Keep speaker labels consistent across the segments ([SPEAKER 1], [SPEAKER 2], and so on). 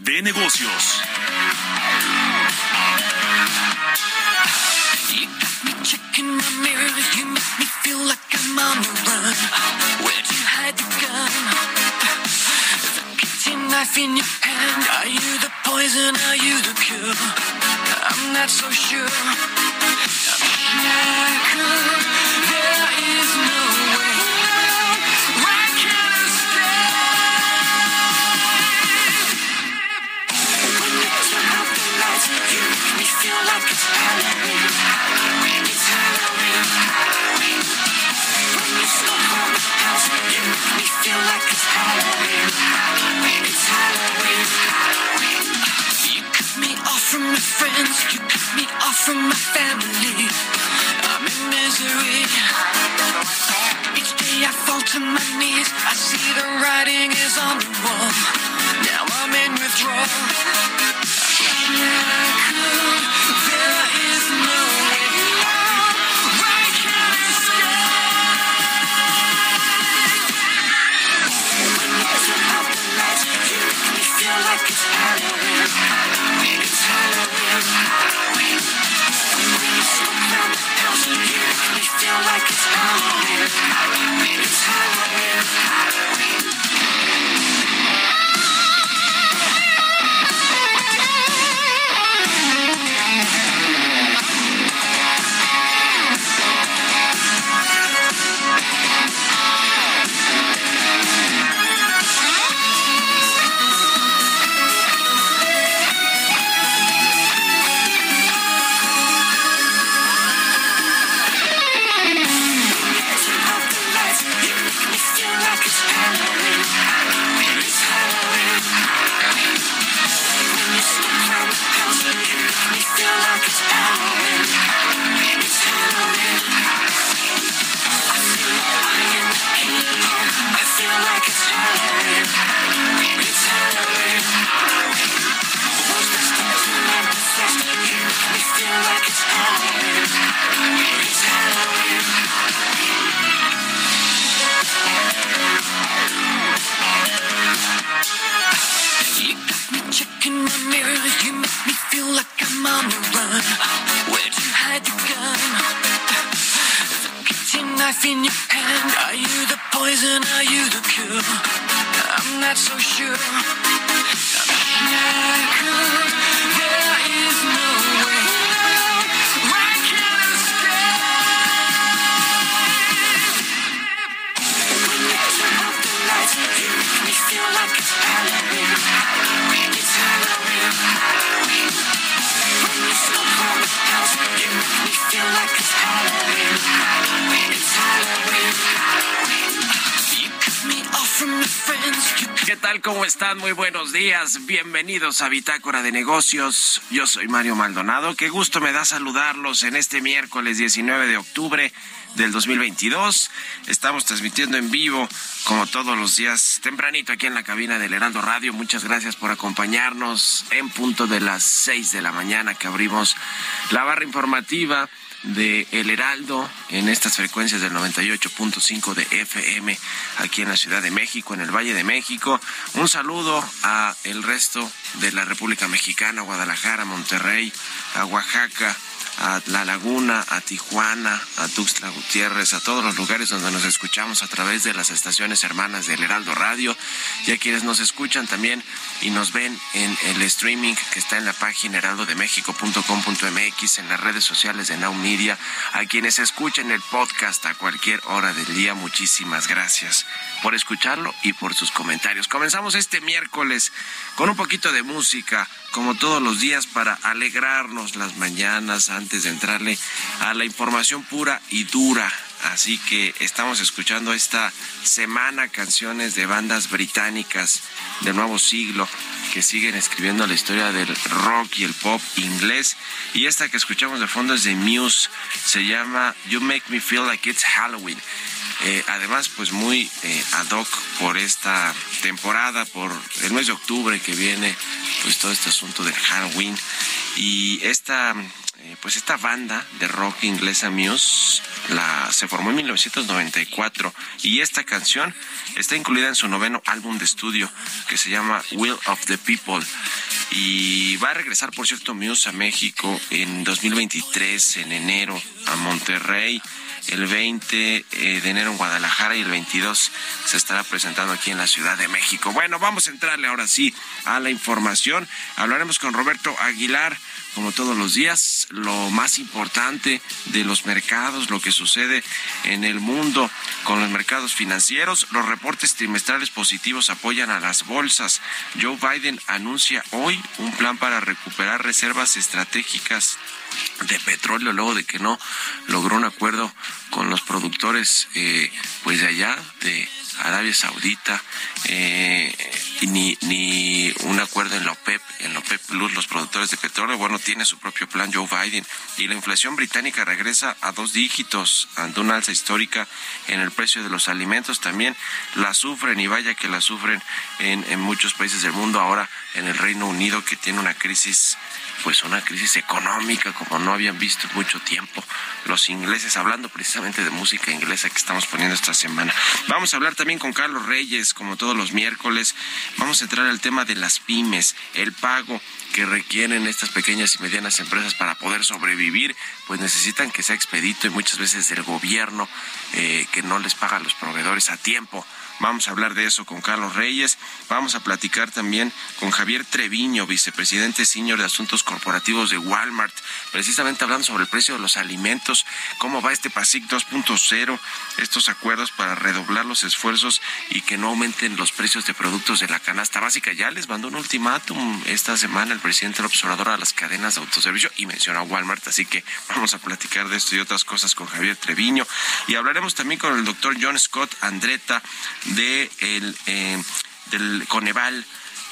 [SPEAKER 1] de negocios.
[SPEAKER 2] You got me checking my mirror, you make me feel like I'm on the run. Where'd you hide the gun? The kitchen knife in your hand, are you the poison, are you the cure? I'm not so sure. I'm shackled, there is no writing is on the wall. Now I'm in withdrawal. Shackled,
[SPEAKER 3] días. Bienvenidos a Bitácora de Negocios. Yo soy Mario Maldonado. Qué gusto me da saludarlos en este miércoles 19 de octubre del 2022. Estamos transmitiendo en vivo, como todos los días, tempranito aquí en la cabina del Heraldo Radio. Muchas gracias por acompañarnos en punto de las 6 de la mañana que abrimos la barra informativa de El Heraldo en estas frecuencias del 98.5 de FM aquí en la Ciudad de México, en el Valle de México. Un saludo a el resto de la República Mexicana, Guadalajara, Monterrey, a Oaxaca, a La Laguna, a Tijuana, a Tuxtla Gutiérrez, a todos los lugares donde nos escuchamos a través de las estaciones hermanas del Heraldo Radio y a quienes nos escuchan también y nos ven en el streaming que está en la página heraldodemexico.com.mx, en las redes sociales de Now A quienes escuchen el podcast a cualquier hora del día, muchísimas gracias por escucharlo y por sus comentarios. Comenzamos este miércoles con un poquito de música, como todos los días, para alegrarnos las mañanas antes de entrarle a la información pura y dura. Así que estamos escuchando esta semana canciones de bandas británicas del nuevo siglo que siguen escribiendo la historia del rock y el pop inglés. Y esta que escuchamos de fondo es de Muse, se llama You Make Me Feel Like It's Halloween. Eh, además, pues muy eh, ad hoc por esta temporada, por el mes de octubre que viene, pues todo este asunto del Halloween. Y esta, eh, pues esta banda de rock inglesa Muse la, se formó en 1994 y esta canción está incluida en su noveno álbum de estudio que se llama Will of the People. Y va a regresar, por cierto, Muse a México en 2023, en enero, a Monterrey el 20 eh, de enero en Guadalajara y el 22 se estará presentando aquí en la Ciudad de México. Bueno, vamos a entrarle ahora sí a la información. Hablaremos con Roberto Aguilar, como todos los días, lo más importante de los mercados, lo que sucede en el mundo con los mercados financieros. Los reportes trimestrales positivos apoyan a las bolsas. Joe Biden anuncia hoy un plan para recuperar reservas estratégicas de petróleo luego de que no logró un acuerdo con los productores eh, pues de allá de Arabia Saudita eh, ni, ni un acuerdo en la OPEP, en la OPEP Plus, los productores de petróleo, bueno, tiene su propio plan Joe Biden y la inflación británica regresa a dos dígitos ante una alza histórica en el precio de los alimentos, también la sufren y vaya que la sufren en, en muchos países del mundo, ahora en el Reino Unido que tiene una crisis pues una crisis económica como no habían visto en mucho tiempo los ingleses, hablando precisamente de música inglesa que estamos poniendo esta semana. Vamos a hablar también con Carlos Reyes, como todos los miércoles. Vamos a entrar al tema de las pymes, el pago que requieren estas pequeñas y medianas empresas para poder sobrevivir, pues necesitan que sea expedito y muchas veces el gobierno eh, que no les paga a los proveedores a tiempo. Vamos a hablar de eso con Carlos Reyes. Vamos a platicar también con Javier Treviño, vicepresidente senior de Asuntos Corporativos de Walmart, precisamente hablando sobre el precio de los alimentos, cómo va este PASIC 2.0, estos acuerdos para redoblar los esfuerzos y que no aumenten los precios de productos de la canasta básica. Ya les mandó un ultimátum esta semana el presidente del observador a las cadenas de autoservicio y menciona a Walmart, así que vamos a platicar de esto y otras cosas con Javier Treviño. Y hablaremos también con el doctor John Scott Andretta de el, eh, del Coneval.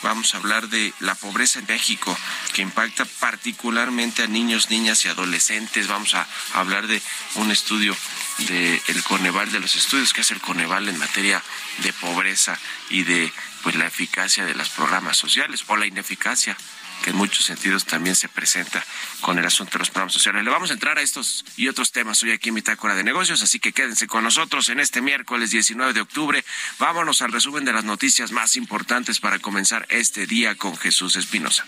[SPEAKER 3] Vamos a hablar de la pobreza en México, que impacta particularmente a niños, niñas y adolescentes. Vamos a hablar de un estudio del el Coneval, de los estudios que hace el Coneval en materia de pobreza y de pues la eficacia de los programas sociales o la ineficacia que en muchos sentidos también se presenta con el asunto de los programas sociales. Le vamos a entrar a estos y otros temas hoy aquí en Bitácora de Negocios, así que quédense con nosotros en este miércoles 19 de octubre. Vámonos al resumen de las noticias más importantes para comenzar este día con Jesús Espinosa.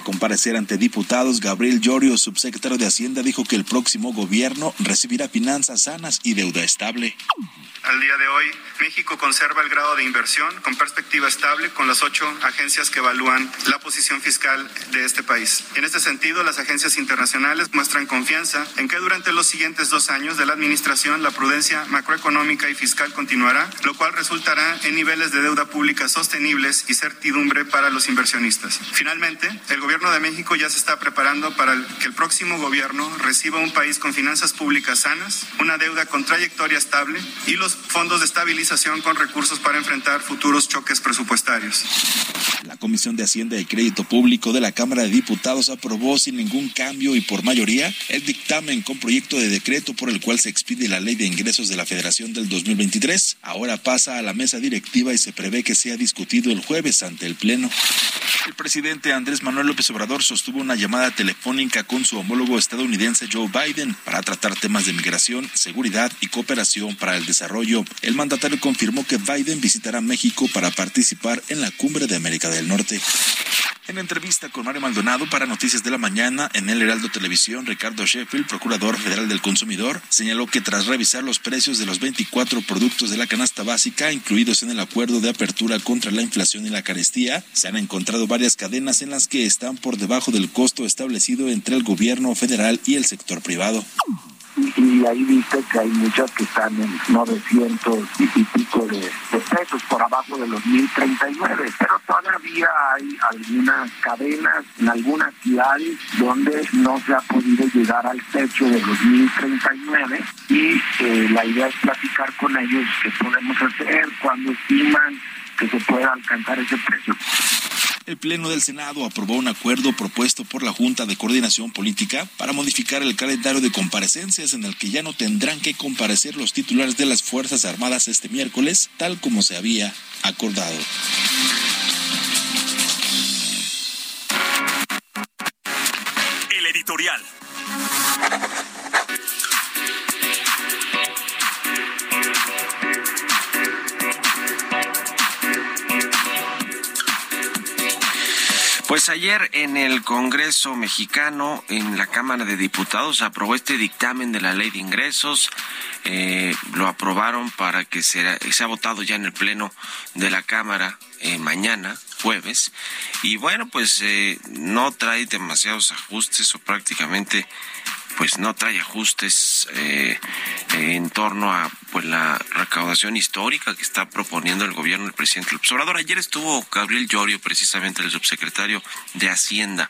[SPEAKER 4] Al comparecer ante diputados, Gabriel Llorio, subsecretario de Hacienda, dijo que el próximo gobierno recibirá finanzas sanas y deuda estable.
[SPEAKER 5] Al día de hoy, México conserva el grado de inversión con perspectiva estable con las ocho agencias que evalúan la posición fiscal de este país. En este sentido, las agencias internacionales muestran confianza en que durante los siguientes dos años de la administración la prudencia macroeconómica y fiscal continuará, lo cual resultará en niveles de deuda pública sostenibles y certidumbre para los inversionistas. Finalmente, el gobierno de México ya se está preparando para que el próximo gobierno reciba un país con finanzas públicas sanas, una deuda con trayectoria estable y los fondos de estabilización con recursos para enfrentar futuros choques presupuestarios.
[SPEAKER 4] La Comisión de Hacienda y Crédito Público de la Cámara de Diputados aprobó sin ningún cambio y por mayoría el dictamen con proyecto de decreto por el cual se expide la Ley de Ingresos de la Federación del 2023. Ahora pasa a la mesa directiva y se prevé que sea discutido el jueves ante el Pleno. El presidente Andrés Manuel López Obrador sostuvo una llamada telefónica con su homólogo estadounidense Joe Biden para tratar temas de migración, seguridad y cooperación para el desarrollo. El mandatario confirmó que Biden visitará México para participar en la cumbre de América del Norte. En entrevista con Mario Maldonado para Noticias de la Mañana en el Heraldo Televisión, Ricardo Sheffield, procurador federal del consumidor, señaló que tras revisar los precios de los 24 productos de la canasta básica incluidos en el acuerdo de apertura contra la inflación y la carestía, se han encontrado varias cadenas en las que están por debajo del costo establecido entre el gobierno federal y el sector privado
[SPEAKER 6] y ahí dice que hay muchas que están en 900 y pico de, pesos por abajo de los 1039, pero todavía hay algunas cadenas en algunas ciudades donde no se ha podido llegar al techo de los 1039 y eh, la idea es platicar con ellos qué podemos hacer, cuando estiman que se pueda alcanzar ese precio.
[SPEAKER 4] El Pleno del Senado aprobó un acuerdo propuesto por la Junta de Coordinación Política para modificar el calendario de comparecencias en el que ya no tendrán que comparecer los titulares de las Fuerzas Armadas este miércoles, tal como se había acordado.
[SPEAKER 1] El editorial.
[SPEAKER 3] Pues ayer en el Congreso mexicano, en la Cámara de Diputados, aprobó este dictamen de la ley de ingresos. Eh, lo aprobaron para que sea, sea votado ya en el Pleno de la Cámara eh, mañana, jueves. Y bueno, pues eh, no trae demasiados ajustes o prácticamente pues no trae ajustes eh, en torno a pues la recaudación histórica que está proponiendo el gobierno del presidente López Obrador. Ayer estuvo Gabriel Llorio, precisamente el subsecretario de Hacienda,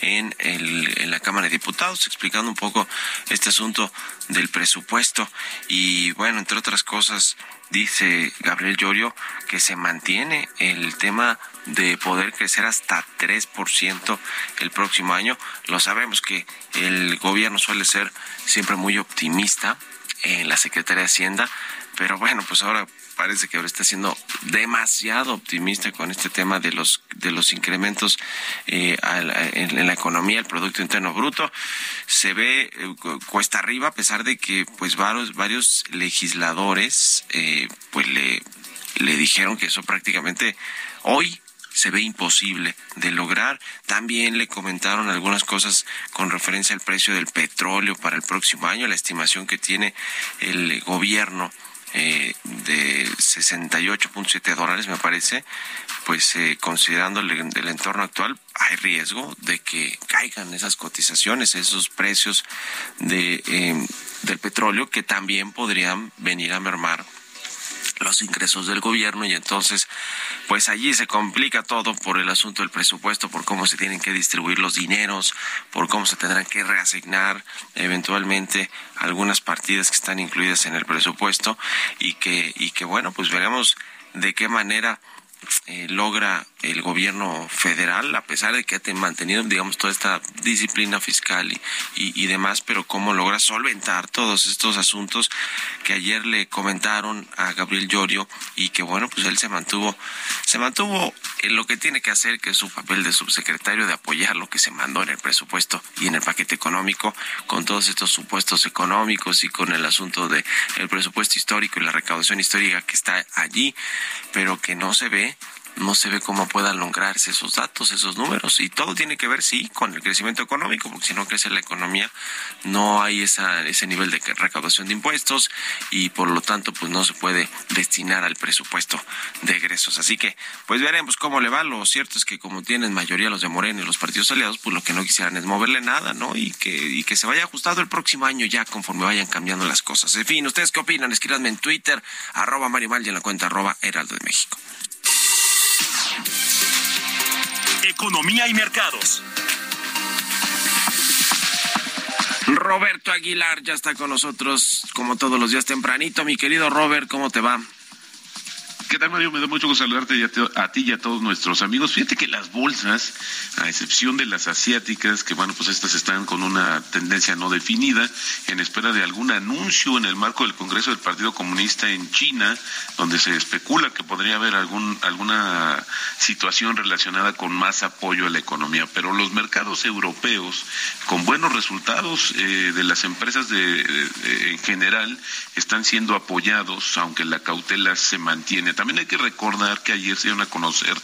[SPEAKER 3] en, el, en la Cámara de Diputados, explicando un poco este asunto del presupuesto. Y bueno, entre otras cosas, dice Gabriel Llorio que se mantiene el tema de poder crecer hasta 3% el próximo año. Lo sabemos que el gobierno suele ser siempre muy optimista en la Secretaría de Hacienda, pero bueno, pues ahora parece que ahora está siendo demasiado optimista con este tema de los de los incrementos eh, en, la economía, el Producto Interno Bruto. Se ve eh, cuesta arriba a pesar de que pues varios, varios legisladores eh, pues le, le dijeron que eso prácticamente hoy se ve imposible de lograr. También le comentaron algunas cosas con referencia al precio del petróleo para el próximo año, la estimación que tiene el gobierno eh, de 68.7 dólares, me parece, pues eh, considerando el, entorno actual, hay riesgo de que caigan esas cotizaciones, esos precios de, eh, del petróleo que también podrían venir a mermar los ingresos del gobierno y entonces pues allí se complica todo por el asunto del presupuesto, por cómo se tienen que distribuir los dineros, por cómo se tendrán que reasignar eventualmente algunas partidas que están incluidas en el presupuesto y que y que bueno, pues veremos de qué manera eh, logra el gobierno federal, a pesar de que ha mantenido, digamos, toda esta disciplina fiscal y, y, demás, pero cómo logra solventar todos estos asuntos que ayer le comentaron a Gabriel Llorio y que, bueno, pues él se mantuvo, se mantuvo en lo que tiene que hacer, que es su papel de subsecretario, de apoyar lo que se mandó en el presupuesto y en el paquete económico, con todos estos supuestos económicos y con el asunto de el presupuesto histórico y la recaudación histórica que está allí, pero que no se ve no se ve cómo puedan lograrse esos datos, esos números. Y todo tiene que ver, sí, con el crecimiento económico, porque si no crece la economía, no hay esa, ese nivel de recaudación de impuestos y por lo tanto, pues no se puede destinar al presupuesto de egresos. Así que, pues veremos cómo le va. Lo cierto es que como tienen mayoría los de Morena y los partidos aliados, pues lo que no quisieran es moverle nada, ¿no? Y que, y que se vaya ajustado el próximo año ya conforme vayan cambiando las cosas. En fin, ¿ustedes qué opinan? Escríbanme en Twitter, arroba Mario Mal y en la cuenta arroba Heraldo de México.
[SPEAKER 1] Economía y mercados.
[SPEAKER 3] Roberto Aguilar ya está con nosotros como todos los días tempranito. Mi querido Robert, ¿cómo te va?
[SPEAKER 7] ¿Qué tal, Mario? Me da mucho gusto saludarte a, ti- y a todos nuestros amigos. Fíjate que las bolsas, a excepción de las asiáticas, que bueno, pues estas están con una tendencia no definida, en espera de algún anuncio en el marco del Congreso del Partido Comunista en China, donde se especula que podría haber algún, alguna situación relacionada con más apoyo a la economía. Pero los mercados europeos, con buenos resultados eh, de las empresas de- en general, están siendo apoyados, aunque la cautela se mantiene. También hay que recordar que ayer se dieron a conocer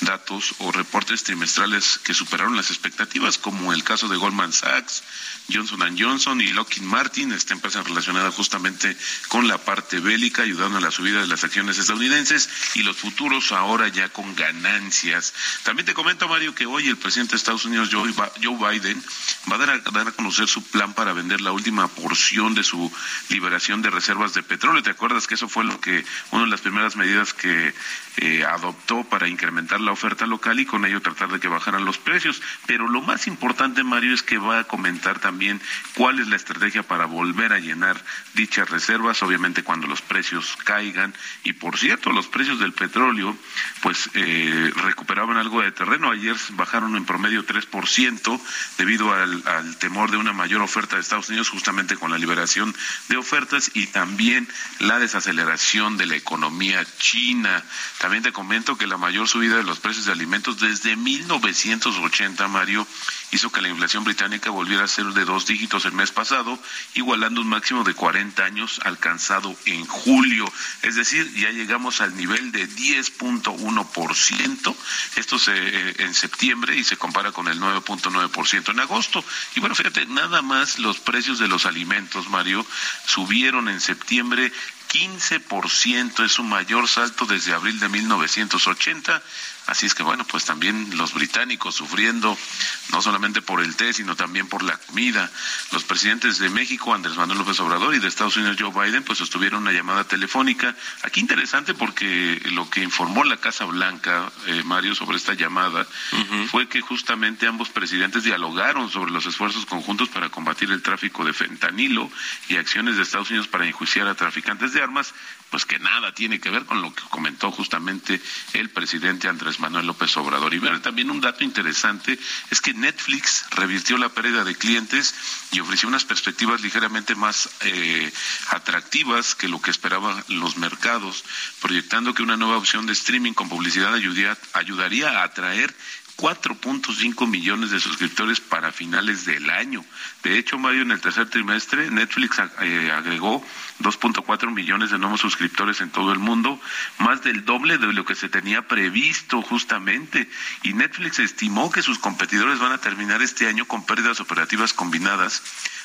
[SPEAKER 7] datos o reportes trimestrales que superaron las expectativas, como el caso de Goldman Sachs, Johnson Johnson y Lockheed Martin, esta empresa relacionada justamente con la parte bélica, ayudando a la subida de las acciones estadounidenses y los futuros ahora ya con ganancias. También te comento, Mario, que hoy el presidente de Estados Unidos, Joe Biden, va a dar a, dar a conocer su plan para vender la última porción de su liberación de reservas de petróleo. ¿Te acuerdas que eso fue lo que, una de las primeras medidas que eh, adoptó para incrementar la oferta local y con ello tratar de que bajaran los precios? Pero lo más importante, Mario, es que va a comentar también cuál es la estrategia para volver a llenar dichas reservas, obviamente cuando los precios caigan. Y por cierto, los precios del petróleo, pues eh, recuperaban algo de terreno. Ayer bajaron en promedio 3% debido al, al temor de una mayor oferta de Estados Unidos, justamente con la liberación de ofertas y también la desaceleración de la economía china. También te comento que la mayor subida de los precios de alimentos desde 1980, Mario, hizo que la inflación británica volviera a ser de dos dígitos el mes pasado, igualando un máximo de 40 años alcanzado en julio. Es decir, ya llegamos al nivel de 10.1%. Esto se, eh, en septiembre y se compara con el 9.9% en agosto. Y bueno, fíjate, nada más los precios de los alimentos, Mario, subieron en septiembre 15%, es su mayor salto desde abril de 1980. Así es que bueno, pues también los británicos sufriendo no solamente por el té, sino también por la comida. Los presidentes de México, Andrés Manuel López Obrador, y de Estados Unidos, Joe Biden, pues sostuvieron una llamada telefónica. Aquí interesante porque lo que informó la Casa Blanca, eh, Mario, sobre esta llamada, fue que justamente ambos presidentes dialogaron sobre los esfuerzos conjuntos para combatir el tráfico de fentanilo y acciones de Estados Unidos para enjuiciar a traficantes de armas, pues que nada tiene que ver con lo que comentó justamente el presidente Andrés Manuel López Obrador. Y ver, también un dato interesante es que Netflix revirtió la pérdida de clientes y ofreció unas perspectivas ligeramente más eh, atractivas que lo que esperaban los mercados, proyectando que una nueva opción de streaming con publicidad ayudaría, ayudaría a atraer 4.5 millones de suscriptores para finales del año. De hecho, Mario, en el tercer trimestre, Netflix eh, agregó 2.4 millones de nuevos suscriptores en todo el mundo, más del doble de lo que se tenía previsto justamente. Y Netflix estimó que sus competidores van a terminar este año con pérdidas operativas combinadas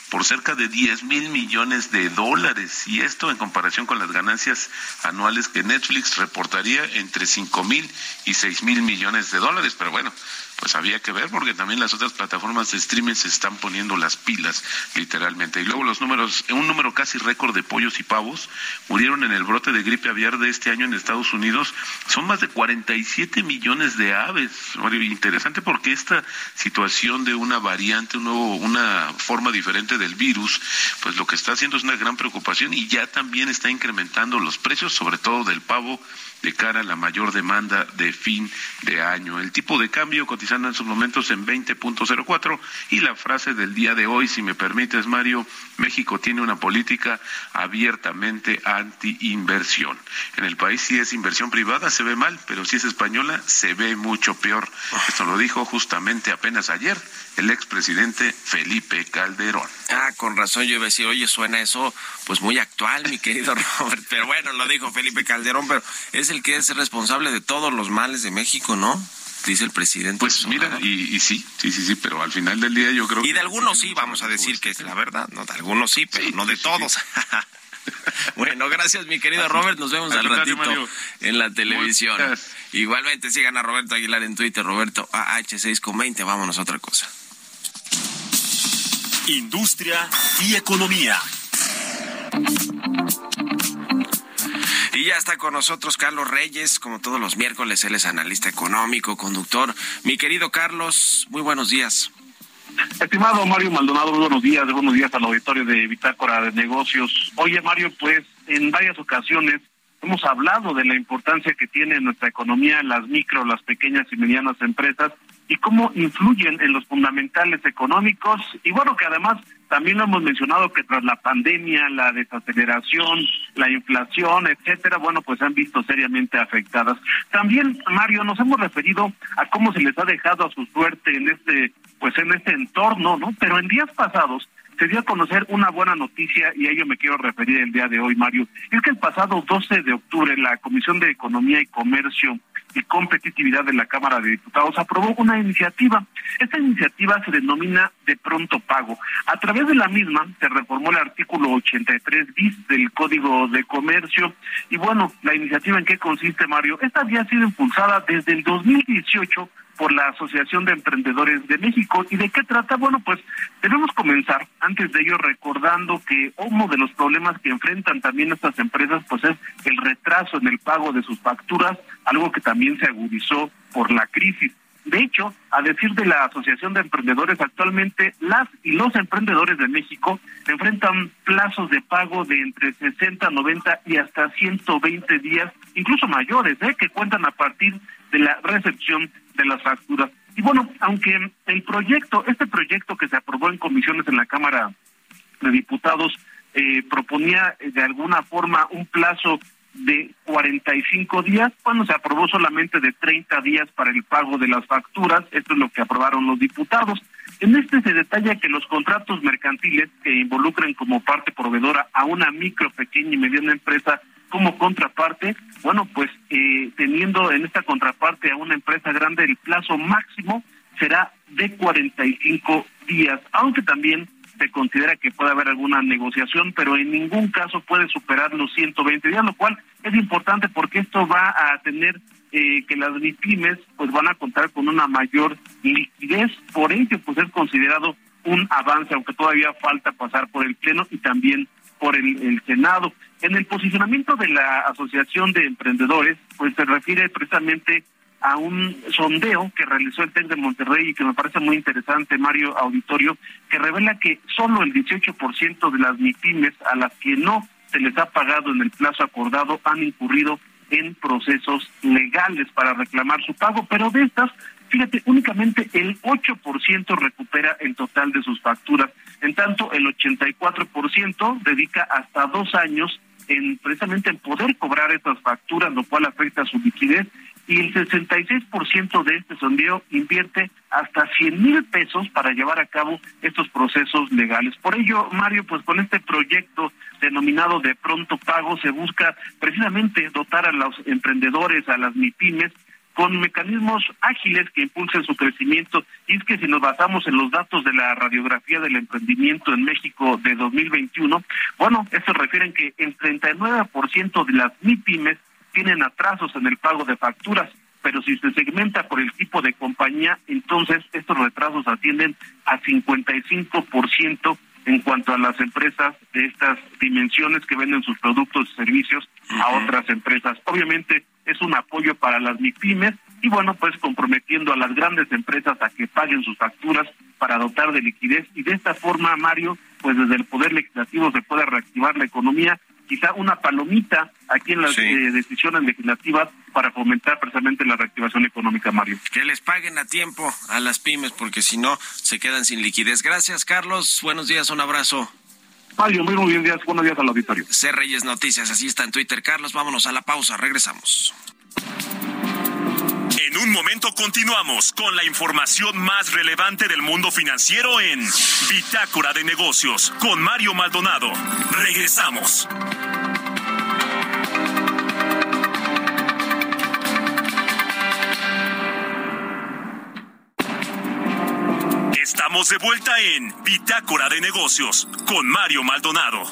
[SPEAKER 7] por cerca de 10 mil millones de dólares y esto en comparación con las ganancias anuales que Netflix reportaría entre 5 mil y 6 mil millones de dólares. Pero bueno, pues había que ver porque también las otras plataformas de streaming se están poniendo las pilas literalmente. Y luego los números, un número casi récord de pollos y pavos murieron en el brote de gripe aviar de este año en Estados Unidos. Son más de 47 millones de aves. Interesante porque esta situación de una variante, un nuevo, una forma diferente del virus, pues lo que está haciendo es una gran preocupación y ya también está incrementando los precios, sobre todo del pavo de cara a la mayor demanda de fin de año. El tipo de cambio cotizando en sus momentos en 20.04 y la frase del día de hoy, si me permites, Mario, México tiene una política abiertamente anti-inversión. En el país si es inversión privada se ve mal, pero si es española se ve mucho peor. Esto lo dijo justamente apenas ayer el expresidente Felipe Calderón.
[SPEAKER 3] Ah, con razón yo iba a decir, oye, suena eso pues muy actual, mi querido Robert. Pero bueno, lo dijo Felipe Calderón, pero es el que es responsable de todos los males de México, ¿no? Dice el presidente.
[SPEAKER 7] Pues mira, y, y sí, sí, sí, sí, pero al final del día yo creo
[SPEAKER 3] Y
[SPEAKER 7] que...
[SPEAKER 3] de algunos sí, vamos a decir que es la verdad, ¿no? De algunos sí, pero
[SPEAKER 7] Sí,
[SPEAKER 3] no de
[SPEAKER 7] sí, sí.
[SPEAKER 3] todos. bueno, gracias, mi querido Robert. Nos vemos
[SPEAKER 7] Al
[SPEAKER 3] ratito
[SPEAKER 7] Mario.
[SPEAKER 3] en la televisión.
[SPEAKER 7] Muchas.
[SPEAKER 3] Igualmente sigan a Roberto Aguilar en Twitter, Roberto AH6 con 20. Vámonos a otra cosa.
[SPEAKER 1] Industria y economía.
[SPEAKER 3] Ya está con nosotros Carlos Reyes, como todos los miércoles, él es analista económico, conductor. Mi querido Carlos, muy buenos días.
[SPEAKER 8] Estimado Mario Maldonado, muy buenos días, buenos días al auditorio de Bitácora de Negocios. Oye, Mario, pues en varias ocasiones hemos hablado de la importancia que tiene en nuestra economía las micro, las pequeñas y medianas empresas y cómo influyen en los fundamentales económicos y bueno, que además también lo hemos mencionado que tras la pandemia, la desaceleración, la inflación, etcétera, bueno, pues han visto seriamente afectadas. También, Mario, nos hemos referido a cómo se les ha dejado a su suerte en este, pues en este entorno, ¿no? Pero en días pasados se dio a conocer una buena noticia y a ello me quiero referir el día de hoy, Mario. Es que el pasado 12 de octubre la Comisión de Economía y Comercio y Competitividad de la Cámara de Diputados aprobó una iniciativa. Esta iniciativa se denomina de pronto pago. A través de la misma se reformó el artículo 83 bis del Código de Comercio. Y bueno, la iniciativa en qué consiste, Mario? Esta había sido impulsada desde el 2018 por la Asociación de Emprendedores de México. ¿Y de qué trata? Bueno, pues debemos comenzar antes de ello recordando que uno de los problemas que enfrentan también estas empresas pues es el retraso en el pago de sus facturas, algo que también se agudizó por la crisis. De hecho, a decir de la Asociación de Emprendedores, actualmente las y los emprendedores de México enfrentan plazos de pago de entre 60, 90 y hasta 120 días, incluso mayores, ¿eh? que cuentan a partir de la recepción de las facturas. Y bueno, aunque el proyecto, este proyecto que se aprobó en comisiones en la Cámara de Diputados eh, proponía eh, de alguna forma un plazo de 45 días, cuando se aprobó solamente de 30 días para el pago de las facturas, esto es lo que aprobaron los diputados. En este se detalla que los contratos mercantiles que involucren como parte proveedora a una micro, pequeña y mediana empresa como contraparte, bueno, pues eh, teniendo en esta contraparte a una empresa grande, el plazo máximo será de 45 días, aunque también se considera que puede haber alguna negociación, pero en ningún caso puede superar los 120 días, lo cual es importante porque esto va a tener eh, que las MIPIMES pues van a contar con una mayor liquidez, por ello pues es considerado un avance, aunque todavía falta pasar por el Pleno y también por el, el Senado. En el posicionamiento de la Asociación de Emprendedores, pues se refiere precisamente a un sondeo que realizó el TEC de Monterrey y que me parece muy interesante, Mario Auditorio, que revela que solo el 18% de las MIPIMES a las que no se les ha pagado en el plazo acordado han incurrido en procesos legales para reclamar su pago, pero de estas, fíjate, únicamente el 8% recupera el total de sus facturas, en tanto el 84% dedica hasta dos años en precisamente en poder cobrar estas facturas, lo cual afecta su liquidez y el 66% de este sondeo invierte hasta 100 mil pesos para llevar a cabo estos procesos legales. Por ello, Mario, pues con este proyecto denominado de pronto pago se busca precisamente dotar a los emprendedores, a las MIPIMES, con mecanismos ágiles que impulsen su crecimiento. Y es que si nos basamos en los datos de la radiografía del emprendimiento en México de 2021, bueno, estos refieren que el 39% de las MIPIMES tienen atrasos en el pago de facturas, pero si se segmenta por el tipo de compañía, entonces estos retrasos ascienden a 55% en cuanto a las empresas de estas dimensiones que venden sus productos y servicios a otras empresas. Obviamente es un apoyo para las MIPIMES y bueno, pues comprometiendo a las grandes empresas a que paguen sus facturas para dotar de liquidez y de esta forma, Mario, pues desde el Poder Legislativo se puede reactivar la economía quizá una palomita aquí en las
[SPEAKER 3] Sí.
[SPEAKER 8] eh, decisiones legislativas para fomentar precisamente la reactivación económica, Mario.
[SPEAKER 3] Que les paguen a tiempo a las pymes, porque si no, se quedan sin liquidez. Gracias, Carlos. Buenos días, un abrazo.
[SPEAKER 8] Mario, muy buenos días, buenos días al auditorio.
[SPEAKER 3] C. Reyes Noticias, así está en Twitter. Carlos, vámonos a la pausa, regresamos.
[SPEAKER 1] En un momento continuamos con la información más relevante del mundo financiero en Bitácora de Negocios con Mario Maldonado. Regresamos. Estamos de vuelta en Bitácora de Negocios con Mario Maldonado.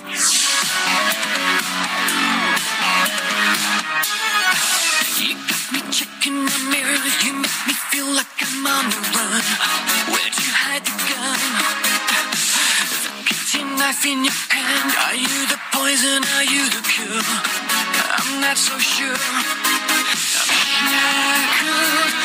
[SPEAKER 2] Knife in your hand. Are you the poison? Are you the cure? I'm not so sure. I'm shackled. There is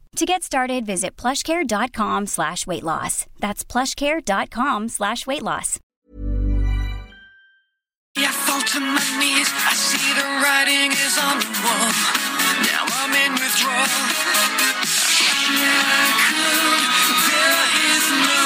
[SPEAKER 9] To get started, visit plushcare.com slash weight loss. That's plushcare.com slash weight loss.
[SPEAKER 2] I fall to my knees. I see the writing is on the wall. Now I'm in withdrawal. Yeah, I could. There is no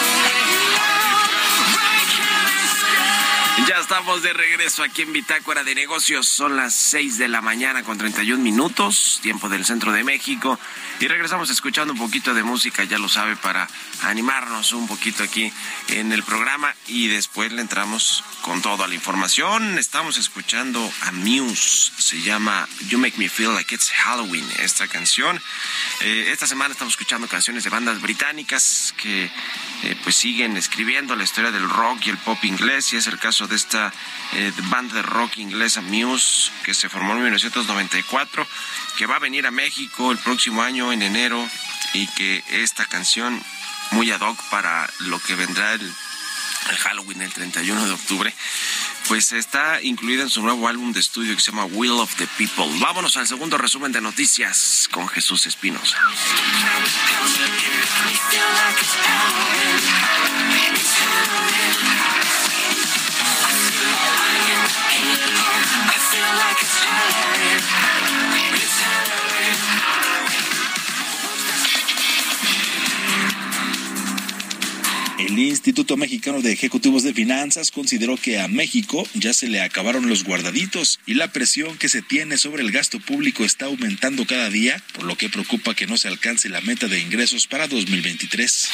[SPEAKER 3] Ya estamos de regreso aquí en Bitácora de Negocios. Son las 6 de la mañana con 31 minutos, tiempo del centro de México. Y regresamos escuchando un poquito de música, ya lo sabe, para animarnos un poquito aquí en el programa. Y después le entramos con toda la información. Estamos escuchando a Muse. Se llama You Make Me Feel Like It's Halloween, esta canción. Eh, esta semana estamos escuchando canciones de bandas británicas que eh, pues siguen escribiendo la historia del rock y el pop inglés y es el caso de esta eh, banda de rock inglesa Muse que se formó en 1994 que va a venir a México el próximo año en enero y que esta canción muy ad hoc para lo que vendrá el, Halloween el 31 de octubre pues está incluida en su nuevo álbum de estudio que se llama Will of the People. Vámonos al segundo resumen de noticias con Jesús Espinosa.
[SPEAKER 4] Instituto Mexicano de Ejecutivos de Finanzas consideró que a México ya se le acabaron los guardaditos y la presión que se tiene sobre el gasto público está aumentando cada día, por lo que preocupa que no se alcance la meta de ingresos para 2023.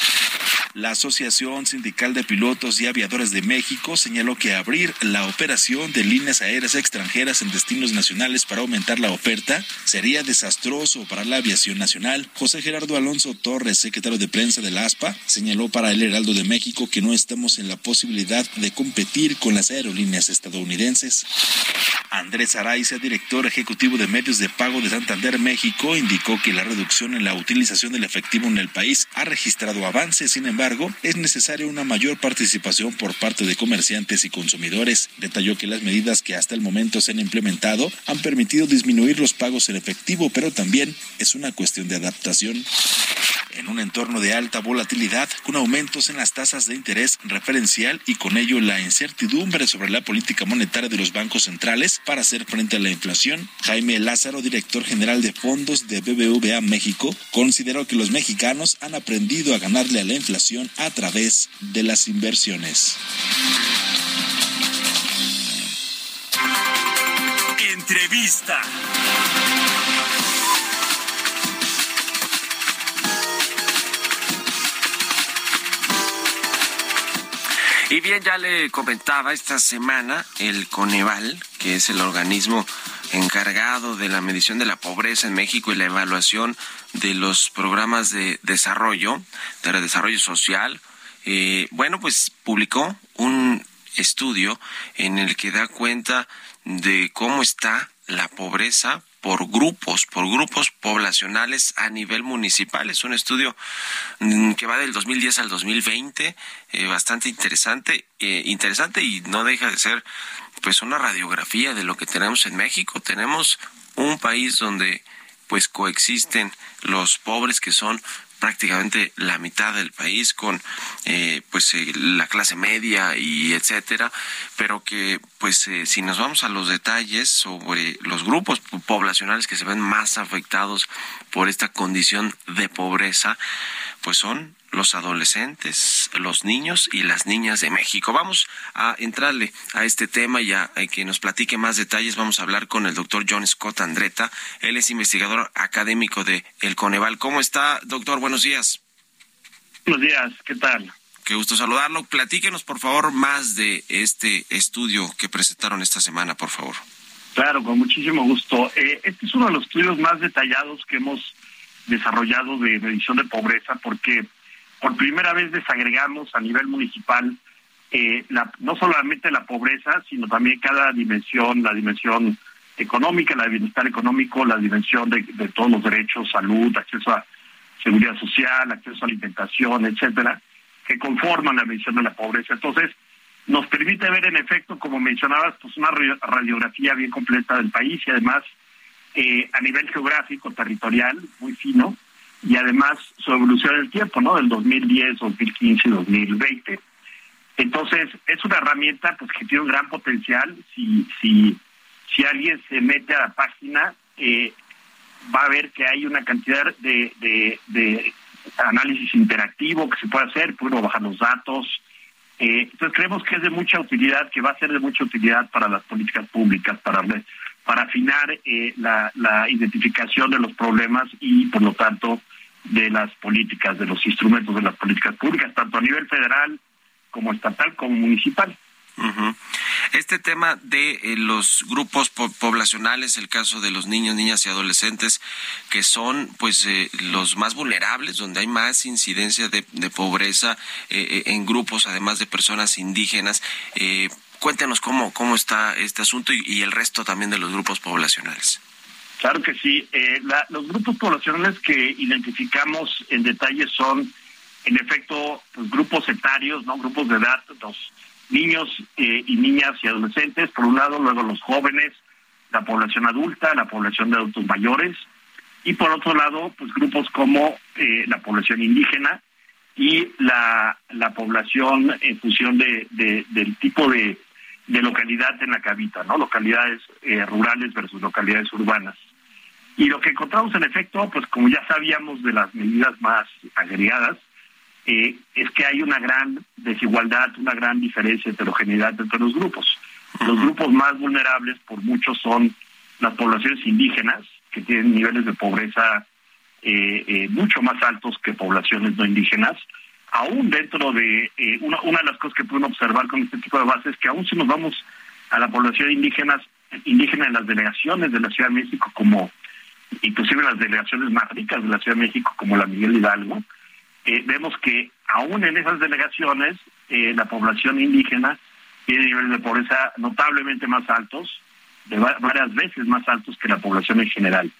[SPEAKER 4] La Asociación Sindical de Pilotos y Aviadores de México señaló que abrir la operación de líneas aéreas extranjeras en destinos nacionales para aumentar la oferta sería desastroso para la aviación nacional. José Gerardo Alonso Torres, secretario de prensa de la ASPA, señaló para el Heraldo de México que no estamos en la posibilidad de competir con las aerolíneas estadounidenses. Andrés Araiza, director ejecutivo de medios de pago de Santander México, indicó que la reducción en la utilización del efectivo en el país ha registrado avances, sin embargo, es necesaria una mayor participación por parte de comerciantes y consumidores. Detalló que las medidas que hasta el momento se han implementado han permitido disminuir los pagos en efectivo, pero también es una cuestión de adaptación. En un entorno de alta volatilidad, con aumentos en las tasas de interés referencial y con ello la incertidumbre sobre la política monetaria de los bancos centrales para hacer frente a la inflación, Jaime Lázaro, director general de fondos de BBVA México, consideró que los mexicanos han aprendido a ganarle a la inflación a través de las inversiones.
[SPEAKER 1] Entrevista.
[SPEAKER 3] Y bien, ya le comentaba esta semana el Coneval, que es el organismo encargado de la medición de la pobreza en México y la evaluación de los programas de desarrollo, de desarrollo social. Eh, bueno, pues publicó un estudio en el que da cuenta de cómo está la pobreza por grupos, por grupos poblacionales a nivel municipal. Es un estudio mm, que va del 2010 al 2020, eh, bastante interesante, eh, interesante y no deja de ser pues una radiografía de lo que tenemos en México. Tenemos un país donde pues coexisten los pobres que son prácticamente la mitad del país con eh, pues eh, la clase media y etcétera pero que pues eh, si nos vamos a los detalles sobre los grupos poblacionales que se ven más afectados por esta condición de pobreza pues son los adolescentes, los niños y las niñas de México. Vamos a entrarle a este tema y a, que nos platique más detalles. Vamos a hablar con el doctor John Scott Andreta. Él es investigador académico de El Coneval. ¿Cómo está, doctor? Buenos días.
[SPEAKER 10] Buenos días, ¿qué tal?
[SPEAKER 3] Qué gusto saludarlo. Platíquenos, por favor, más de este estudio que presentaron esta semana, por favor.
[SPEAKER 10] Claro, con muchísimo gusto. Eh, este es uno de los estudios más detallados que hemos desarrollado de medición de pobreza porque por primera vez desagregamos a nivel municipal eh, la, no solamente la pobreza, sino también cada dimensión, la dimensión económica, la de bienestar económico, la dimensión de, todos los derechos, salud, acceso a seguridad social, acceso a alimentación, etcétera, que conforman la medición de la pobreza. Entonces, nos permite ver en efecto, como mencionabas, pues una radiografía bien completa del país y además eh, a nivel geográfico, territorial, muy fino, y además su evolución en el tiempo, ¿no? Del 2010, 2015 y 2020. Entonces, es una herramienta pues que tiene un gran potencial. Si, si, si alguien se mete a la página, eh, va a ver que hay una cantidad de, de, de análisis interactivo que se puede hacer, puede bajar los datos. Eh, entonces, creemos que es de mucha utilidad, que va a ser de mucha utilidad para las políticas públicas, para para afinar eh, la, la identificación de los problemas y, por lo tanto, de las políticas, de los instrumentos de las políticas públicas, tanto a nivel federal como estatal como municipal.
[SPEAKER 3] Este tema de eh, los grupos poblacionales, el caso de los niños, niñas y adolescentes, que son pues eh, los más vulnerables, donde hay más incidencia de, pobreza eh, en grupos, además de personas indígenas. Cuéntenos cómo, cómo está este asunto y el resto también de los grupos poblacionales.
[SPEAKER 10] Claro que sí. Eh, los grupos poblacionales que identificamos en detalle son, en efecto, pues, grupos etarios, no grupos de edad, los niños eh, y niñas y adolescentes, por un lado, luego los jóvenes, la población adulta, la población de adultos mayores, y por otro lado, pues grupos como eh, la población indígena y la, la población en función de, del tipo de, de localidad en la que habita, ¿no? Localidades rurales versus localidades urbanas. Y lo que encontramos en efecto, pues como ya sabíamos de las medidas más agregadas, eh, es que hay una gran desigualdad, una gran diferencia, heterogeneidad entre los grupos. Los grupos más vulnerables por muchos son las poblaciones indígenas, que tienen niveles de pobreza eh, eh, mucho más altos que poblaciones no indígenas. Aún dentro de una, una de las cosas que pueden observar con este tipo de bases es que aún si nos vamos a la población indígena, indígena en las delegaciones de la Ciudad de México como inclusive las delegaciones más ricas de la Ciudad de México, como la Miguel Hidalgo, eh, vemos que aún en esas delegaciones eh, la población indígena tiene niveles de pobreza notablemente más altos, de varias veces más altos que la población en general.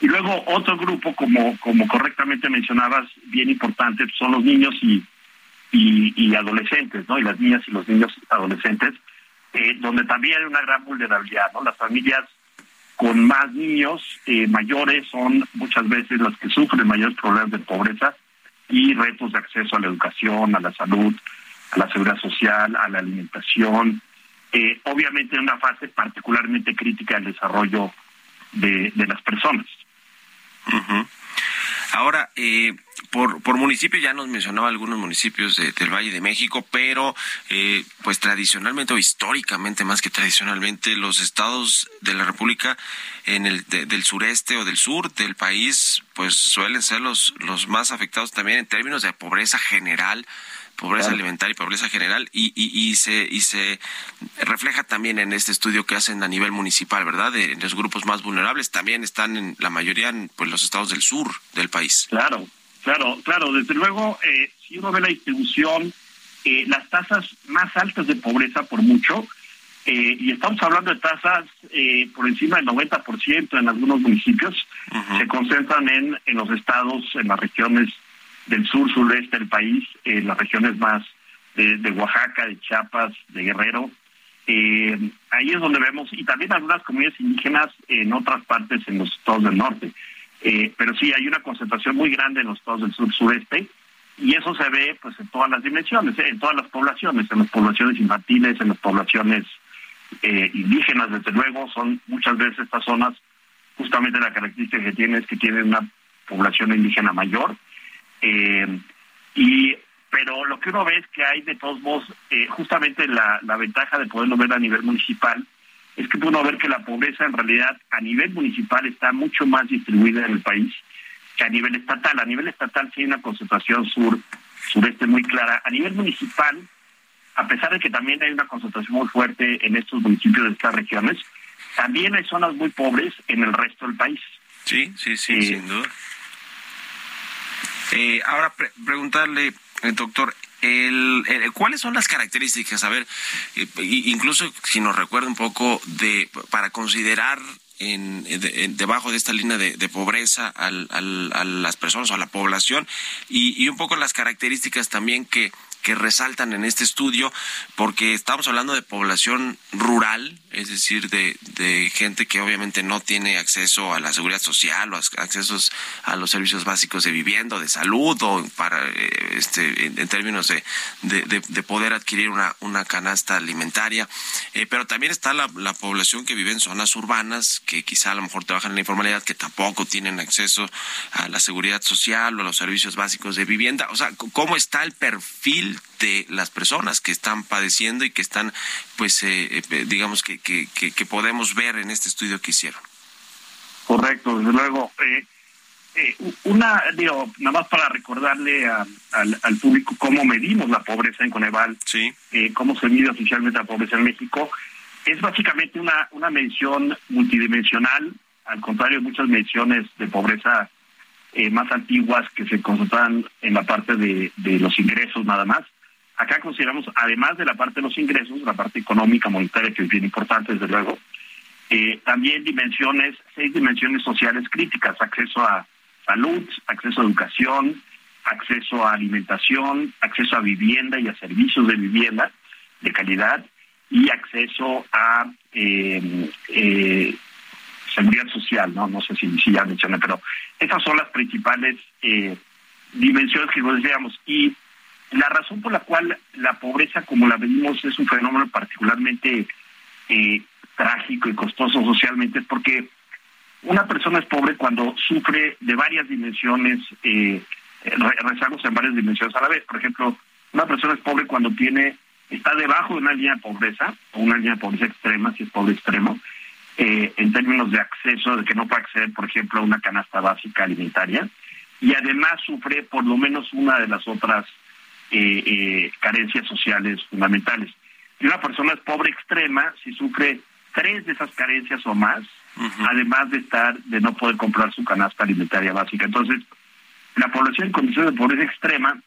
[SPEAKER 10] Y luego otro grupo, como, como correctamente mencionabas, bien importante, son los niños y, y, adolescentes, ¿no? Y las niñas y los niños adolescentes, eh, donde también hay una gran vulnerabilidad, ¿no? Las familias con más niños eh, mayores son muchas veces las que sufren mayores problemas de pobreza y retos de acceso a la educación, a la salud, a la seguridad social, a la alimentación. Eh, obviamente en una fase particularmente crítica del desarrollo de, de las personas.
[SPEAKER 3] Ahora, eh, por, por municipio ya nos mencionaba algunos municipios del Valle de México, pero eh, pues tradicionalmente o históricamente más que tradicionalmente los estados de la República en el del sureste o del sur del país pues suelen ser los los más afectados también en términos de pobreza general pobreza alimentaria y pobreza general y, y, se y se refleja también en este estudio que hacen a nivel municipal, ¿verdad? De, los grupos más vulnerables también están en la mayoría en pues, los estados del sur del país.
[SPEAKER 10] Claro, claro, claro. Desde luego, eh, si uno ve la distribución, eh, las tasas más altas de pobreza por mucho, eh, y estamos hablando de tasas por encima del 90% en algunos municipios, se concentran en, en los estados, en las regiones del sur sureste del país, en las regiones más de, Oaxaca, de Chiapas, de Guerrero. Eh, ahí es donde vemos, y también algunas comunidades indígenas en otras partes en los estados del norte. Eh, pero sí, hay una concentración muy grande en los estados del sur sureste, y eso se ve pues en todas las dimensiones, en todas las poblaciones, en las poblaciones infantiles, en las poblaciones eh, indígenas, desde luego, son muchas veces estas zonas, justamente la característica que tienen es que tienen una población indígena mayor, Eh, y pero lo que uno ve es que hay de todos modos, eh, justamente la, la ventaja de poderlo ver a nivel municipal, es que uno ver que la pobreza en realidad a nivel municipal está mucho más distribuida en el país que a nivel estatal. A nivel estatal sí hay una concentración sur, sureste muy clara. A nivel municipal, a pesar de que también hay una concentración muy fuerte en estos municipios de estas regiones, también hay zonas muy pobres en el resto del país.
[SPEAKER 3] Sí, sí, sí,
[SPEAKER 10] Eh,
[SPEAKER 3] sin duda. Eh, ahora pre- preguntarle, eh, doctor, el, el- ¿cuáles son las características? A ver, eh, incluso si nos recuerda un poco de para considerar en, de- en- debajo de esta línea de, de pobreza al- al- a las personas o a la población y, y un poco las características también que que resaltan en este estudio, porque estamos hablando de población rural, es decir, de, de gente que obviamente no tiene acceso a la seguridad social o ac- accesos a los servicios básicos de vivienda, de salud, o para eh, este en, términos de, de, de- de poder adquirir una, una canasta alimentaria. Eh, pero también está la, la población que vive en zonas urbanas, que quizá a lo mejor trabajan en la informalidad, que tampoco tienen acceso a la seguridad social o a los servicios básicos de vivienda. O sea, ¿cómo está el perfil de las personas que están padeciendo y que están, pues, eh, eh, digamos, que, que, que, que podemos ver en este estudio que hicieron?
[SPEAKER 10] Correcto, desde luego. Eh, eh, una, digo, nada más para recordarle a- al, al público cómo medimos la pobreza en Coneval,
[SPEAKER 3] Sí.
[SPEAKER 10] eh, cómo se mide oficialmente la pobreza en México, es básicamente una, una medición multidimensional, al contrario de muchas mediciones de pobreza eh, más antiguas que se concentran en la parte de, los ingresos nada más. Acá consideramos, además de la parte de los ingresos, la parte económica, monetaria, que es bien importante, desde luego, eh, también dimensiones, seis dimensiones sociales críticas, acceso a salud, acceso a educación, acceso a alimentación, acceso a vivienda y a servicios de vivienda de calidad y acceso a eh, seguridad social, no no sé si, si ya mencioné, pero esas son las principales eh, dimensiones que decíamos. Y la razón por la cual la pobreza, como la medimos, es un fenómeno particularmente eh, trágico y costoso socialmente, es porque una persona es pobre cuando sufre de varias dimensiones, eh, re- rezagos en varias dimensiones a la vez. Por ejemplo, una persona es pobre cuando tiene está debajo de una línea de pobreza, o una línea de pobreza extrema, si es pobre extremo, eh, en términos de acceso, de que no puede acceder, por ejemplo, a una canasta básica alimentaria, y además sufre por lo menos una de las otras eh, eh, carencias sociales fundamentales. Y una persona es pobre extrema si sufre tres de esas carencias o más, además de estar, de no poder comprar su canasta alimentaria básica. Entonces, la población en condiciones de pobreza extrema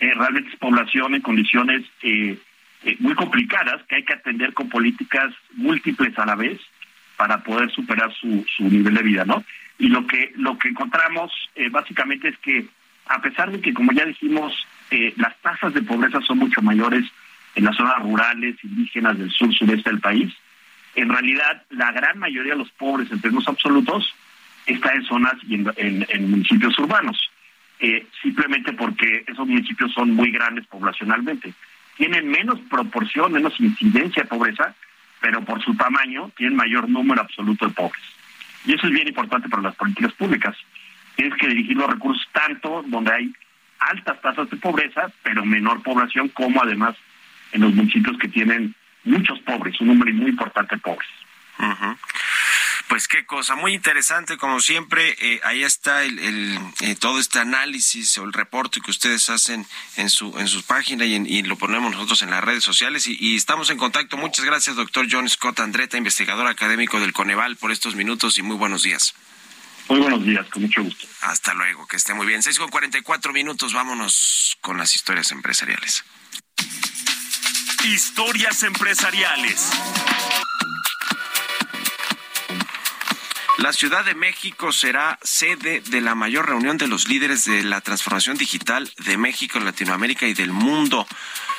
[SPEAKER 10] eh, realmente es población en condiciones eh, eh, muy complicadas que hay que atender con políticas múltiples a la vez para poder superar su, su nivel de vida, ¿no? Y lo que lo que encontramos eh, básicamente es que a pesar de que, como ya dijimos, eh, las tasas de pobreza son mucho mayores en las zonas rurales, indígenas del sur sureste del país, en realidad la gran mayoría de los pobres en términos absolutos está en zonas y en, en- municipios urbanos, eh, simplemente porque esos municipios son muy grandes poblacionalmente. Tienen menos proporción, menos incidencia de pobreza, pero por su tamaño tienen mayor número absoluto de pobres. Y eso es bien importante para las políticas públicas. Tienes que dirigir los recursos tanto donde hay altas tasas de pobreza, pero menor población, como además en los municipios que tienen muchos pobres, un número muy importante de pobres.
[SPEAKER 3] Ujú. Pues qué cosa, muy interesante como siempre. eh, ahí está el, el, eh, todo este análisis o el reporte que ustedes hacen en su en sus páginas y, en- y lo ponemos nosotros en las redes sociales y, y estamos en contacto. Muchas gracias, doctor John Scott Andreta, investigador académico del Coneval, por estos minutos y muy buenos días.
[SPEAKER 10] Muy buenos días, con mucho gusto.
[SPEAKER 3] Hasta luego, que esté muy bien. Seis con 44 minutos, vámonos con las historias empresariales.
[SPEAKER 1] Historias empresariales.
[SPEAKER 3] La Ciudad de México será sede de la mayor reunión de los líderes de la transformación digital de México, Latinoamérica y del mundo.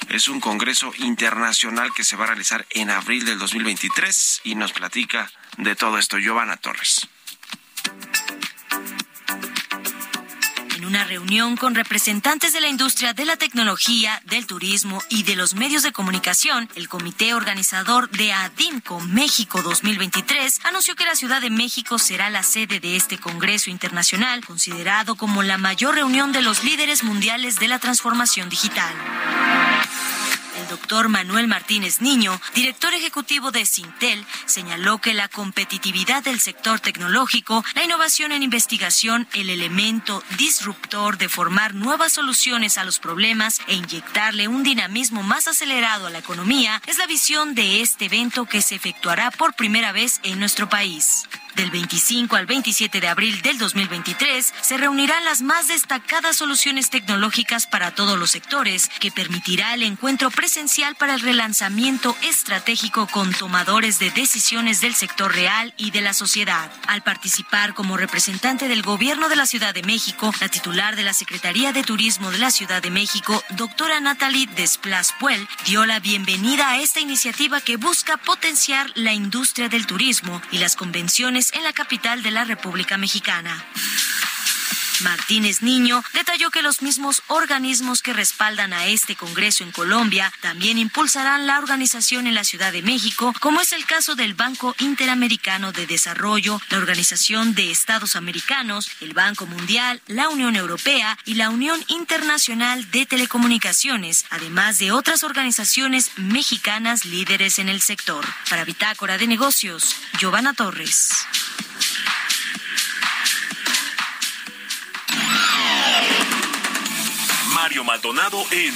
[SPEAKER 3] Es un congreso internacional que se va a realizar en abril del 2023 y nos platica de todo esto Giovanna Torres.
[SPEAKER 11] En una reunión con representantes de la industria de la tecnología, del turismo y de los medios de comunicación, el comité organizador de ADIMCO México 2023 anunció que la Ciudad de México será la sede de este Congreso Internacional, considerado como la mayor reunión de los líderes mundiales de la transformación digital. Doctor Manuel Martínez Niño, director ejecutivo de Sintel, señaló que la competitividad del sector tecnológico, la innovación en investigación, el elemento disruptor de formar nuevas soluciones a los problemas e inyectarle un dinamismo más acelerado a la economía es la visión de este evento que se efectuará por primera vez en nuestro país. Del 25 al 27 de abril del 2023 se reunirán las más destacadas soluciones tecnológicas para todos los sectores, que permitirá el encuentro presencial para el relanzamiento estratégico con tomadores de decisiones del sector real y de la sociedad. Al participar como representante del Gobierno de la Ciudad de México, la titular de la Secretaría de Turismo de la Ciudad de México, doctora Natalie Desplas Puel, dio la bienvenida a esta iniciativa que busca potenciar la industria del turismo y las convenciones en la capital de la República Mexicana. Martínez Niño detalló que los mismos organismos que respaldan a este Congreso en Colombia también impulsarán la organización en la Ciudad de México, como es el caso del Banco Interamericano de Desarrollo, la Organización de Estados Americanos, el Banco Mundial, la Unión Europea y la Unión Internacional de Telecomunicaciones, además de otras organizaciones mexicanas líderes en el sector. Para Bitácora de Negocios, Giovanna Torres.
[SPEAKER 1] Mario Maldonado en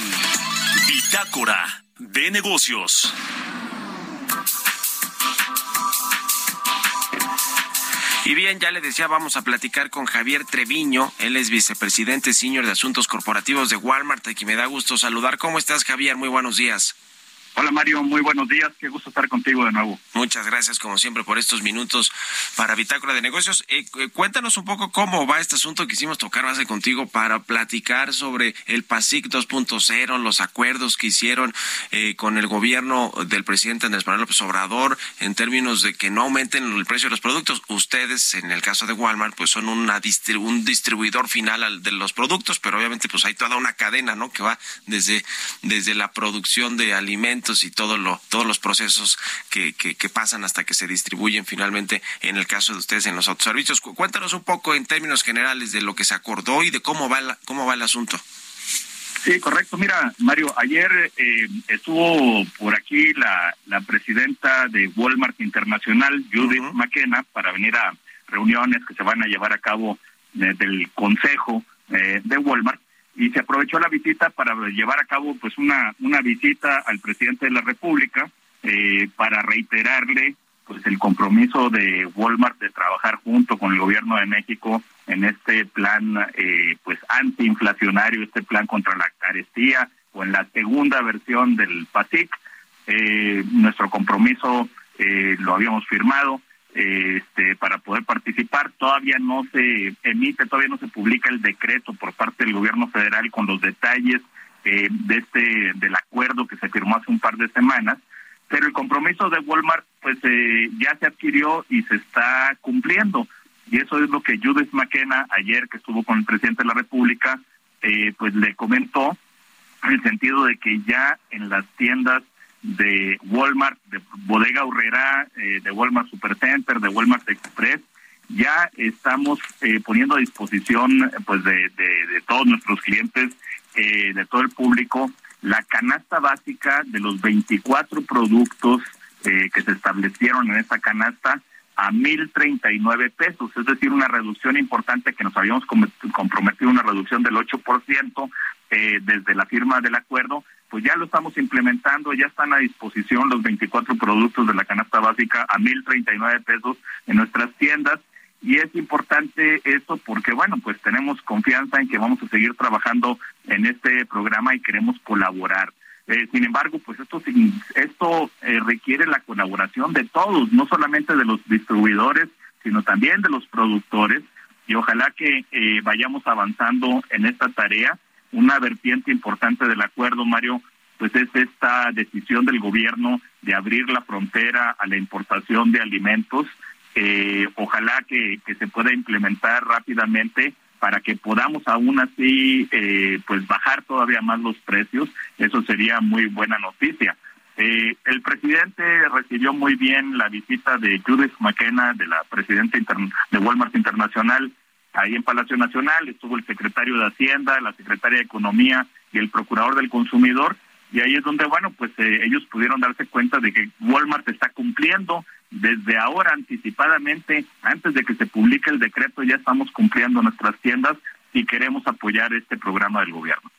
[SPEAKER 1] Bitácora de Negocios.
[SPEAKER 3] Y bien, ya le decía, vamos a platicar con Javier Treviño. Él es vicepresidente senior de Asuntos Corporativos de Walmart, a quien me da gusto saludar. ¿Cómo estás, Javier? Muy buenos días.
[SPEAKER 12] Hola Mario, muy buenos días, qué gusto estar contigo de nuevo.
[SPEAKER 3] Muchas gracias como siempre por estos minutos para Bitácora de Negocios. Eh, eh, cuéntanos un poco cómo va este asunto que hicimos tocar base contigo para platicar sobre el PASIC 2.0, los acuerdos que hicieron eh, con el gobierno del presidente Andrés Manuel López Obrador en términos de que no aumenten el precio de los productos. Ustedes, en el caso de Walmart, pues son una un distribuidor final de los productos, pero obviamente pues hay toda una cadena, ¿no? Que va desde, desde la producción de alimentos y todo lo, todos los procesos que, que, pasan hasta que se distribuyen finalmente en el caso de ustedes en los autoservicios. Cuéntanos un poco en términos generales de lo que se acordó y de cómo va, cómo va el asunto.
[SPEAKER 12] Sí, correcto. Mira, Mario, ayer eh, estuvo por aquí la, la presidenta de Walmart Internacional, Judith McKenna, para venir a reuniones que se van a llevar a cabo eh, del Consejo eh, de Walmart y se aprovechó la visita para llevar a cabo pues una una visita al presidente de la República eh, para reiterarle pues el compromiso de Walmart de trabajar junto con el gobierno de México en este plan eh, pues antiinflacionario este plan contra la carestía o en la segunda versión del PASIC eh, nuestro compromiso eh, lo habíamos firmado este, para poder participar. Todavía no se emite, todavía no se publica el decreto por parte del gobierno federal con los detalles eh, de este del acuerdo que se firmó hace un par de semanas. Pero el compromiso de Walmart, pues eh, ya se adquirió y se está cumpliendo. Y eso es lo que Judith McKenna ayer que estuvo con el presidente de la República, eh, pues le comentó en el sentido de que ya en las tiendas de Walmart, de Bodega Urrera, eh, de Walmart Supercenter, de Walmart Express, ya estamos eh, poniendo a disposición pues de, todos nuestros clientes, eh, de todo el público, la canasta básica de los 24 productos que se establecieron en esta canasta a 1.039 pesos, es decir, una reducción importante que nos habíamos comprometido, una reducción del 8% desde la firma del acuerdo, pues ya lo estamos implementando, ya están a disposición los 24 productos de la canasta básica a 1.039 pesos en nuestras tiendas. Y es importante esto porque, bueno, pues tenemos confianza en que vamos a seguir trabajando en este programa y queremos colaborar. Eh, sin embargo, pues esto, esto eh, requiere la colaboración de todos, no solamente de los distribuidores, sino también de los productores. Y ojalá que eh, vayamos avanzando en esta tarea una vertiente importante del acuerdo, Mario, pues es esta decisión del gobierno de abrir la frontera a la importación de alimentos. Eh, ojalá que, se pueda implementar rápidamente para que podamos aún así eh, pues bajar todavía más los precios, eso sería muy buena noticia. Eh, el presidente recibió muy bien la visita de Judith McKenna, de la presidenta de Walmart Internacional, ahí en Palacio Nacional. Estuvo el secretario de Hacienda, la secretaria de Economía y el procurador del consumidor. Y ahí es donde, bueno, pues eh, ellos pudieron darse cuenta de que Walmart está cumpliendo desde ahora anticipadamente, antes de que se publique el decreto, ya estamos cumpliendo nuestras tiendas y queremos apoyar este programa del gobierno.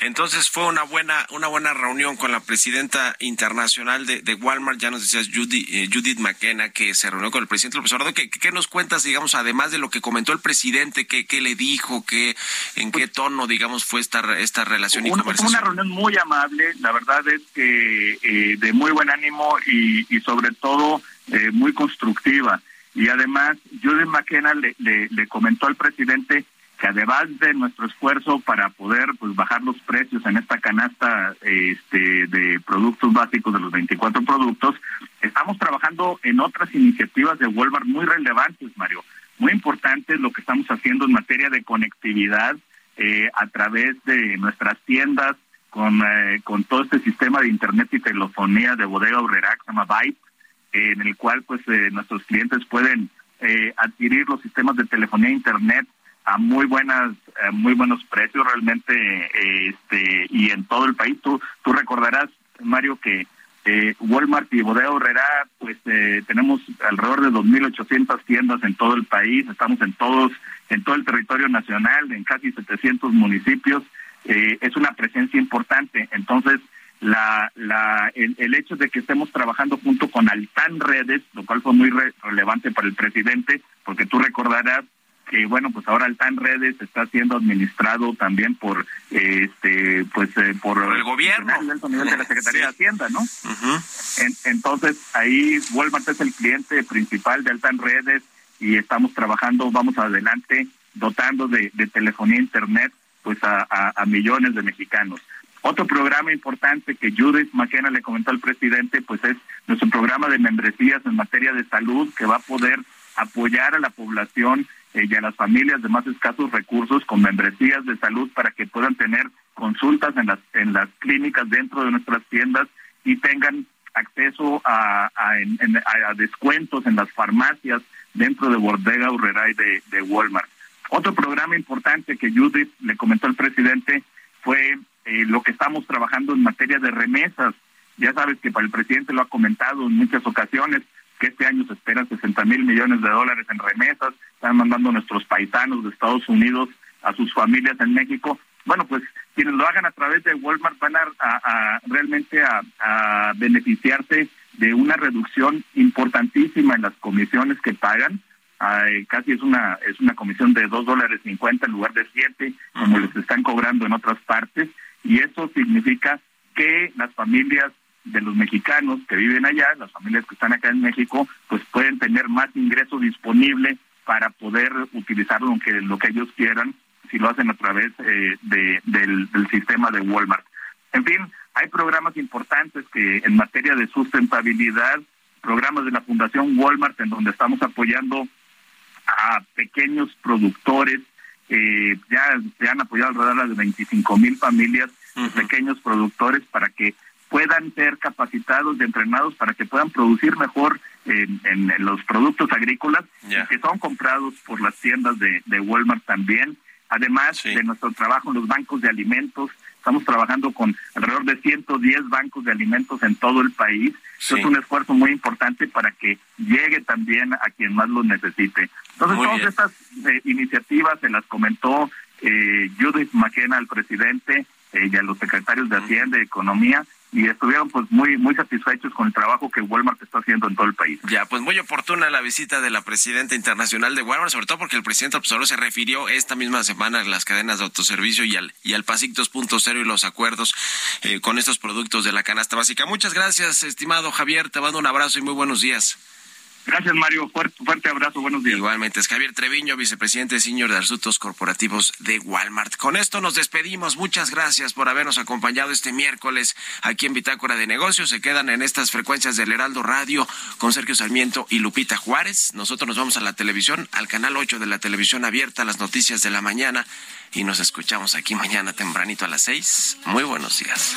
[SPEAKER 3] Entonces fue una buena una buena reunión con la presidenta internacional de, de Walmart, ya nos decías Judy, eh, Judith McKenna, que se reunió con el presidente López Obrador. ¿Qué, ¿Qué, nos cuentas, digamos, además de lo que comentó el presidente, qué, qué le dijo, qué, en qué tono, digamos, fue esta, esta relación y
[SPEAKER 12] una,
[SPEAKER 3] conversación?
[SPEAKER 12] Una reunión muy amable, la verdad es que eh, de muy buen ánimo y, y sobre todo eh, muy constructiva. Y además, Judith McKenna le, le, le comentó al presidente que además de nuestro esfuerzo para poder pues bajar los precios en esta canasta este, de productos básicos de los 24 productos, estamos trabajando en otras iniciativas de Walmart muy relevantes, Mario, muy importantes lo que estamos haciendo en materia de conectividad eh, a través de nuestras tiendas con, eh, con todo este sistema de internet y telefonía de bodega obrera que se llama Byte, eh, en el cual pues eh, nuestros clientes pueden eh, adquirir los sistemas de telefonía e internet a muy buenas eh, muy buenos precios realmente este y en todo el país. Tú tú recordarás Mario que eh, Walmart y Bodega Herrera pues eh, tenemos alrededor de 2.800 tiendas en todo el país. Estamos en todos en todo el territorio nacional en casi 700 municipios. Eh, es una presencia importante. Entonces la, la, el, el, hecho de que estemos trabajando junto con Altan Redes, lo cual fue muy re relevante para el presidente, porque tú recordarás que bueno pues ahora el TAN Redes está siendo administrado también por este pues eh, por,
[SPEAKER 3] por, el gobierno
[SPEAKER 12] nivel de la Secretaría sí. de Hacienda no uh -huh. en, entonces ahí Walmart es el cliente principal de Altan Redes y estamos trabajando vamos adelante dotando de, de telefonía internet pues a, a, a, millones de mexicanos otro programa importante que Judith McKenna le comentó al presidente pues es nuestro programa de membresías en materia de salud que va a poder apoyar a la población eh, y a las familias de más escasos recursos con membresías de salud para que puedan tener consultas en las en las clínicas dentro de nuestras tiendas y tengan acceso a, a, a, descuentos en las farmacias dentro de Bodega Urrera y de, de, Walmart. Otro programa importante que Judith le comentó al presidente fue eh, lo que estamos trabajando en materia de remesas. Ya sabes que para el presidente lo ha comentado en muchas ocasiones, que año se esperan 60 mil millones de dólares en remesas, están mandando nuestros paisanos de Estados Unidos a sus familias en México. Bueno, pues quienes lo hagan a través de Walmart van a, a, a realmente a, a, beneficiarse de una reducción importantísima en las comisiones que pagan. Ay, casi es una es una comisión de dos dólares cincuenta en lugar de siete, como les están cobrando en otras partes, y eso significa que las familias de los mexicanos que viven allá, las familias que están acá en México, pues pueden tener más ingreso disponible para poder utilizarlo lo que, lo que ellos quieran si lo hacen a través eh, de, del, del sistema de Walmart. En fin, hay programas importantes que en materia de sustentabilidad, programas de la Fundación Walmart en donde estamos apoyando a pequeños productores, eh, ya se han apoyado alrededor de 25 mil familias, uh -huh. pequeños productores para que puedan ser capacitados y entrenados para que puedan producir mejor en, en, en los productos agrícolas yeah. que son comprados por las tiendas de, de Walmart también. Además sí. de nuestro trabajo en los bancos de alimentos, estamos trabajando con alrededor de 110 bancos de alimentos en todo el país. Sí. Es un esfuerzo muy importante para que llegue también a quien más lo necesite. Entonces, muy todas bien. estas eh, iniciativas se las comentó eh, Judith McKenna al presidente eh, y a los secretarios de Hacienda y Economía y estuvieron pues muy muy satisfechos con el trabajo que Walmart está haciendo en todo el país.
[SPEAKER 3] Ya, pues muy oportuna la visita de la presidenta internacional de Walmart, sobre todo porque el presidente Observador se refirió esta misma semana a las cadenas de autoservicio y al y al PASIC 2.0 y los acuerdos eh, con estos productos de la canasta básica. Muchas gracias, estimado Javier, te mando un abrazo y muy buenos días.
[SPEAKER 12] Gracias, Mario. Fuerte, fuerte abrazo. Buenos días.
[SPEAKER 3] Igualmente, es Javier Treviño, vicepresidente senior de Asuntos Corporativos de Walmart. Con esto nos despedimos. Muchas gracias por habernos acompañado este miércoles aquí en Bitácora de Negocios. Se quedan en estas frecuencias del Heraldo Radio con Sergio Sarmiento y Lupita Juárez. Nosotros nos vamos a la televisión, al canal 8 de la televisión abierta, las noticias de la mañana. Y nos escuchamos aquí mañana tempranito a las 6. Muy buenos días.